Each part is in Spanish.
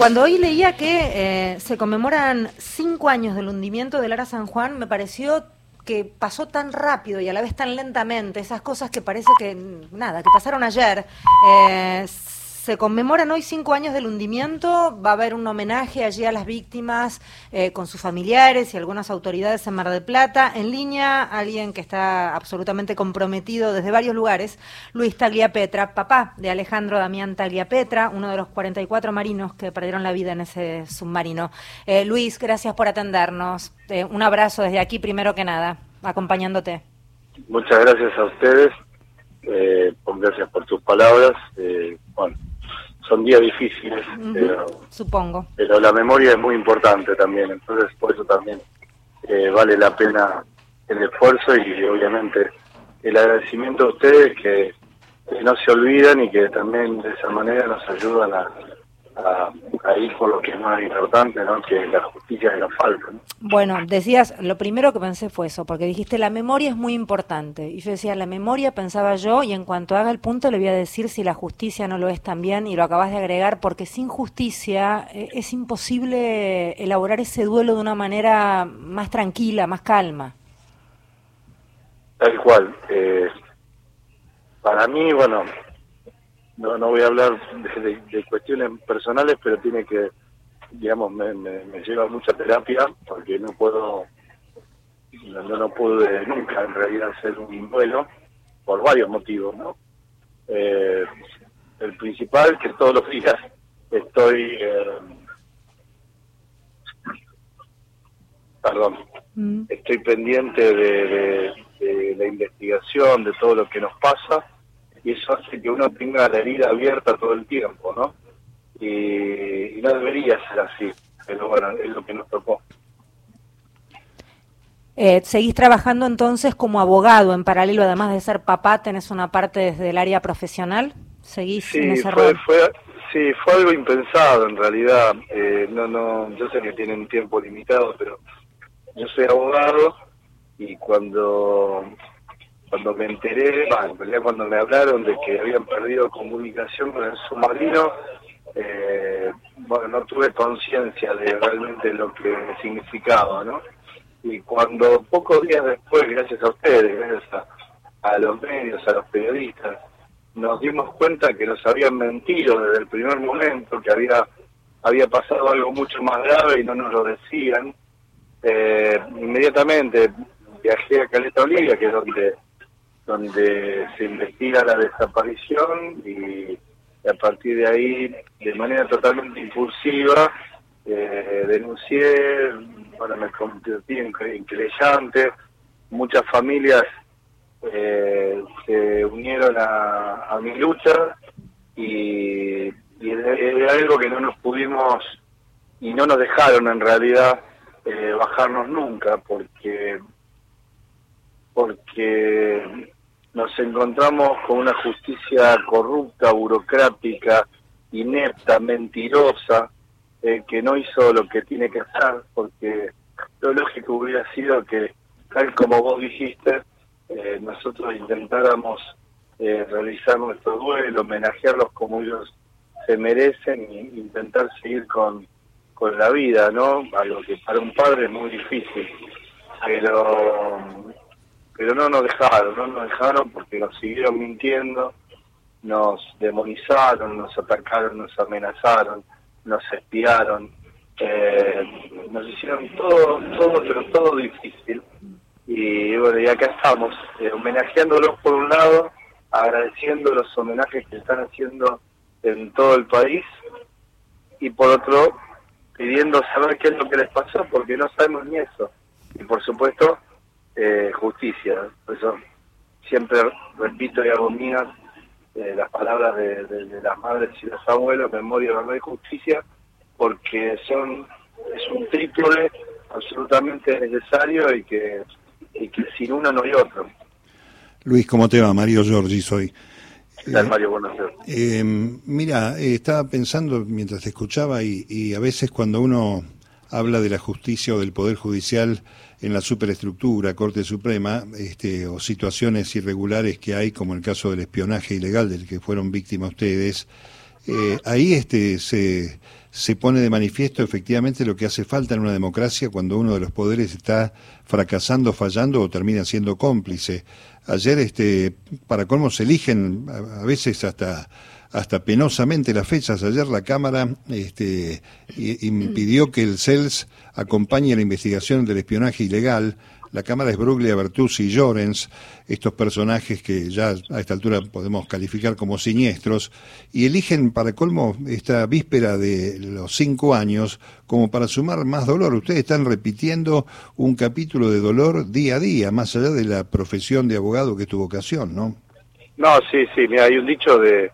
Cuando hoy leía que eh, se conmemoran cinco años del hundimiento del Ara San Juan, me pareció que pasó tan rápido y a la vez tan lentamente, esas cosas que parece que nada, que pasaron ayer. Eh, se conmemoran hoy cinco años del hundimiento, va a haber un homenaje allí a las víctimas eh, con sus familiares y algunas autoridades en Mar del Plata. En línea, alguien que está absolutamente comprometido desde varios lugares, Luis Tagliapetra, papá de Alejandro Damián Tagliapetra, uno de los 44 marinos que perdieron la vida en ese submarino. Eh, Luis, gracias por atendernos. Eh, un abrazo desde aquí, primero que nada, acompañándote. Muchas gracias a ustedes. gracias por tus palabras. bueno, son días difíciles, pero, supongo. Pero la memoria es muy importante también, entonces por eso también eh, vale la pena el esfuerzo y obviamente el agradecimiento a ustedes que, que no se olvidan y que también de esa manera nos ayudan a, a, ir por lo que es más importante, ¿no? que la justicia de nos falta. Bueno, decías, lo primero que pensé fue eso, porque dijiste la memoria es muy importante. Y yo decía, la memoria pensaba yo, y en cuanto haga el punto le voy a decir si la justicia no lo es también, y lo acabas de agregar, porque sin justicia eh, es imposible elaborar ese duelo de una manera más tranquila, más calma. Tal cual. Eh, para mí, bueno, no, no voy a hablar de, cuestiones personales, pero tiene que, digamos, me, me, lleva mucha terapia porque no puedo, no, no pude nunca en realidad hacer un duelo por varios motivos, ¿no? Eh, el principal, que todos los días estoy, eh, perdón, mm. estoy pendiente de la investigación, de todo lo que nos pasa y eso hace que uno tenga la herida abierta todo el tiempo, ¿no? Y, no debería ser así, pero bueno, es lo que nos tocó. Eh, ¿Seguís trabajando entonces como abogado en paralelo, además de ser papá, tenés una parte desde el área profesional? ¿Seguís sí, en ese fue, Fue, sí, fue algo impensado en realidad. Eh, no, no, yo sé que tienen tiempo limitado, pero yo soy abogado y cuando cuando me enteré, bueno, en realidad cuando me hablaron de que habían perdido comunicación con el submarino, eh, bueno, no tuve conciencia de realmente lo que significaba, ¿no? Y cuando pocos días después, gracias a ustedes, gracias a, los medios, a los periodistas, nos dimos cuenta que nos habían mentido desde el primer momento, que había había pasado algo mucho más grave y no nos lo decían. Eh, inmediatamente viajé a Caleta Olivia, que es donde donde se investiga la desaparición y, a partir de ahí, de manera totalmente impulsiva, eh, denuncié, bueno, me convertí en, creyente, muchas familias eh, se unieron a, mi lucha y, y era algo que no nos pudimos y no nos dejaron en realidad eh, bajarnos nunca porque porque nos encontramos con una justicia corrupta, burocrática, inepta, mentirosa, eh, que no hizo lo que tiene que hacer, porque lo lógico hubiera sido que, tal como vos dijiste, eh, nosotros intentáramos eh, realizar nuestro duelo, homenajearlos como ellos se merecen e intentar seguir con, con la vida, ¿no? Algo que para un padre es muy difícil. Pero pero no nos dejaron, no nos dejaron porque nos siguieron mintiendo, nos demonizaron, nos atacaron, nos amenazaron, nos espiaron, eh, nos hicieron todo, todo, pero todo difícil. Y bueno, y acá estamos, eh, homenajeándolos por un lado, agradeciendo los homenajes que están haciendo en todo el país, y por otro, pidiendo saber qué es lo que les pasó, porque no sabemos ni eso. Y por supuesto, eh, justicia. Por eso siempre repito y hago mías eh, las palabras de, las madres y los abuelos, memoria, verdad y justicia, porque son es un trípode absolutamente necesario y que, y que sin uno no hay otro. Luis, ¿cómo te va? Mario Giorgi soy. ¿Qué tal, Mario? Buenas eh, mira, estaba pensando mientras te escuchaba y, y a veces cuando uno habla de la justicia o del Poder Judicial en la superestructura, Corte Suprema, este, o situaciones irregulares que hay, como el caso del espionaje ilegal del que fueron víctimas ustedes, eh, ahí este, se, se pone de manifiesto efectivamente lo que hace falta en una democracia cuando uno de los poderes está fracasando, fallando o termina siendo cómplice. Ayer, este, para cómo se eligen a, veces hasta hasta penosamente las fechas. Ayer la Cámara este, impidió que el CELS acompañe la investigación del espionaje ilegal la cámara es Bruglia, Bertuzzi y Llorens, estos personajes que ya a esta altura podemos calificar como siniestros, y eligen para colmo esta víspera de los cinco años como para sumar más dolor. Ustedes están repitiendo un capítulo de dolor día a día, más allá de la profesión de abogado que es tu vocación, ¿no? No, sí, sí, mira, hay un dicho de,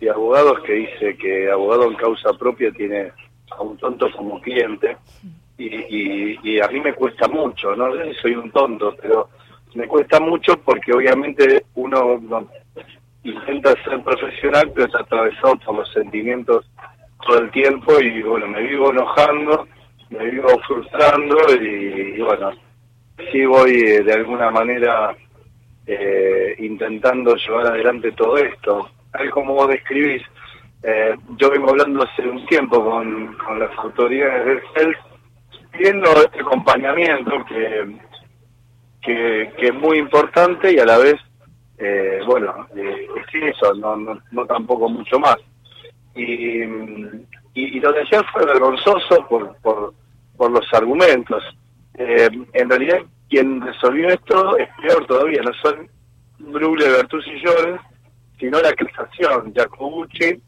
de abogados que dice que abogado en causa propia tiene a un tonto como cliente y, y, a mí me cuesta mucho, no soy un tonto, pero me cuesta mucho porque obviamente uno intenta ser profesional, pero está atravesado por los sentimientos todo el tiempo y bueno, me vivo enojando, me vivo frustrando y, bueno, sí voy eh, de alguna manera eh, intentando llevar adelante todo esto. Tal como vos describís, eh, yo vengo hablando hace un tiempo con, con las autoridades del CELS viendo este acompañamiento que, que, es muy importante y a la vez, eh, bueno, eh, es eso, no, no, tampoco mucho más. Y, y, lo de ayer fue vergonzoso por, por, por los argumentos. Eh, en realidad, quien resolvió esto es peor todavía, no son Brugle, Bertus y Llores, sino la casación, Jacobucci,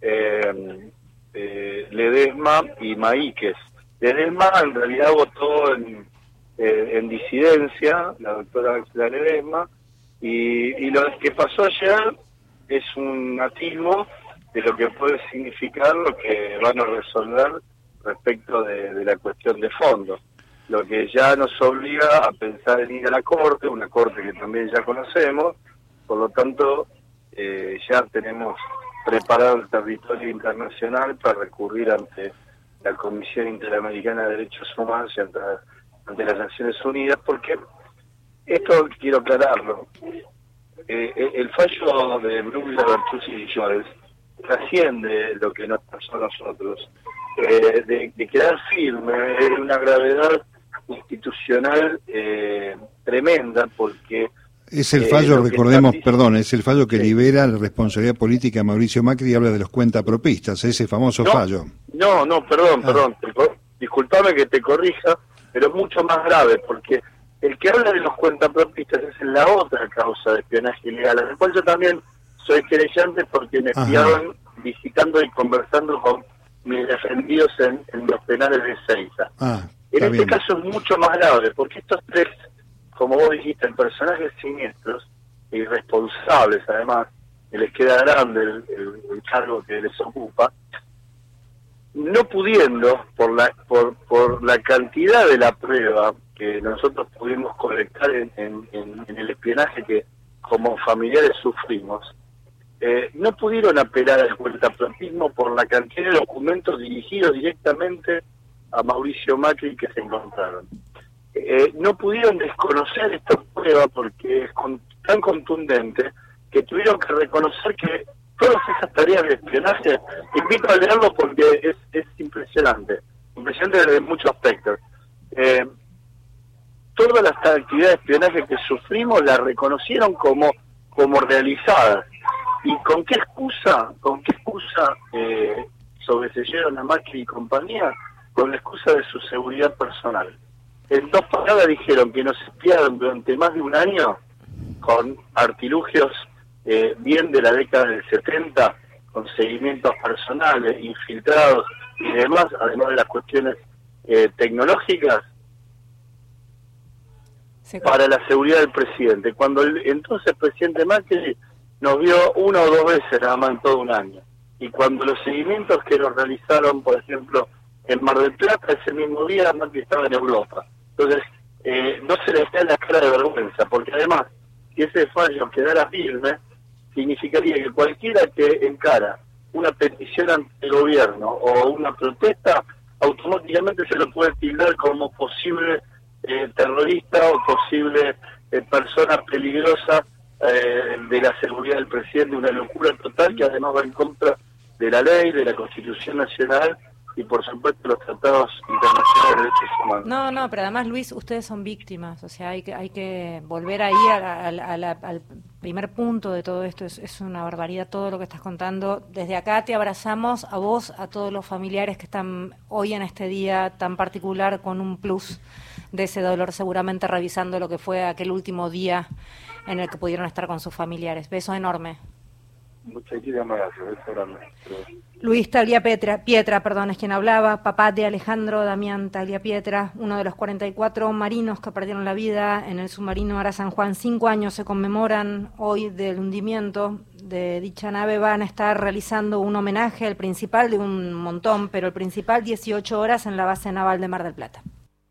eh, eh, Ledesma y Maíquez. Ledesma en realidad votó en, eh, en disidencia, la doctora Axel Ledesma, y, y lo que pasó ayer es un atismo de lo que puede significar lo que van a resolver respecto de, la cuestión de fondo. Lo que ya nos obliga a pensar en ir a la Corte, una Corte que también ya conocemos, por lo tanto eh, ya tenemos preparado el territorio internacional para recurrir ante la Comisión Interamericana de Derechos Humanos y ante, las Naciones Unidas, porque esto quiero aclararlo. Eh, eh, el fallo de Bruglia, Bertuzzi y Llores trasciende lo que nos pasó a nosotros. Eh, de, quedar firme es una gravedad institucional tremenda porque es el fallo, recordemos, perdón, es el fallo que libera la responsabilidad política a Mauricio Macri y habla de los cuentapropistas, ese famoso fallo. No, no, perdón, ah. perdón, disculpame que te corrija, pero es mucho más grave, porque el que habla de los cuentapropistas es la otra causa de espionaje ilegal, la cual yo también soy querellante porque me espiaban visitando y conversando con mis defendidos en, los penales de Seiza. Ah, en este caso es mucho más grave, porque estos tres como vos dijiste, en personajes siniestros, irresponsables además, que les queda grande el, cargo que les ocupa, no pudiendo, por la, cantidad de la prueba que nosotros pudimos colectar en, el espionaje que como familiares sufrimos, eh, no pudieron apelar al cuentapropismo por la cantidad de documentos dirigidos directamente a Mauricio Macri que se encontraron. Eh, no pudieron desconocer esta prueba porque es tan contundente que tuvieron que reconocer que todas esas tareas de espionaje, invito a leerlo porque es, es impresionante, impresionante desde muchos aspectos. Eh, todas las actividades de espionaje que sufrimos las reconocieron como, como realizadas. ¿Y con qué excusa? ¿Con qué excusa eh, sobreseyeron a Macri y compañía? Con la excusa de su seguridad personal en dos palabras dijeron que nos espiaron durante más de un año con artilugios eh, bien de la década del 70, con seguimientos personales, infiltrados y demás, además de las cuestiones eh, tecnológicas, para la seguridad del presidente. Cuando el entonces presidente Macri nos vio una o dos veces nada más en todo un año. Y cuando los seguimientos que nos realizaron, por ejemplo, en Mar del Plata, ese mismo día Macri estaba en Europa. Entonces, eh, no se le da la cara de vergüenza, porque además, si ese fallo quedara firme, significaría que cualquiera que encara una petición ante el gobierno o una protesta, automáticamente se lo puede tildar como posible eh, terrorista o posible eh, persona peligrosa de la seguridad del presidente, una locura total que además va en contra de la ley, de la Constitución Nacional y por supuesto los tratados internacionales de derechos humanos. No, no, pero además Luis, ustedes son víctimas, o sea, hay que, hay que volver ahí al primer punto de todo esto, es, es, una barbaridad todo lo que estás contando. Desde acá te abrazamos a vos, a todos los familiares que están hoy en este día tan particular con un plus de ese dolor, seguramente revisando lo que fue aquel último día en el que pudieron estar con sus familiares. Beso enorme. Muchísimas gracias, Luis Taglia Pietra, Pietra, perdón, es quien hablaba, papá de Alejandro Damián Taglia Pietra, uno de los 44 marinos que perdieron la vida en el submarino Ara San Juan. Cinco años se conmemoran hoy del hundimiento de dicha nave. Van a estar realizando un homenaje al principal de un montón, pero el principal 18 horas en la base naval de Mar del Plata.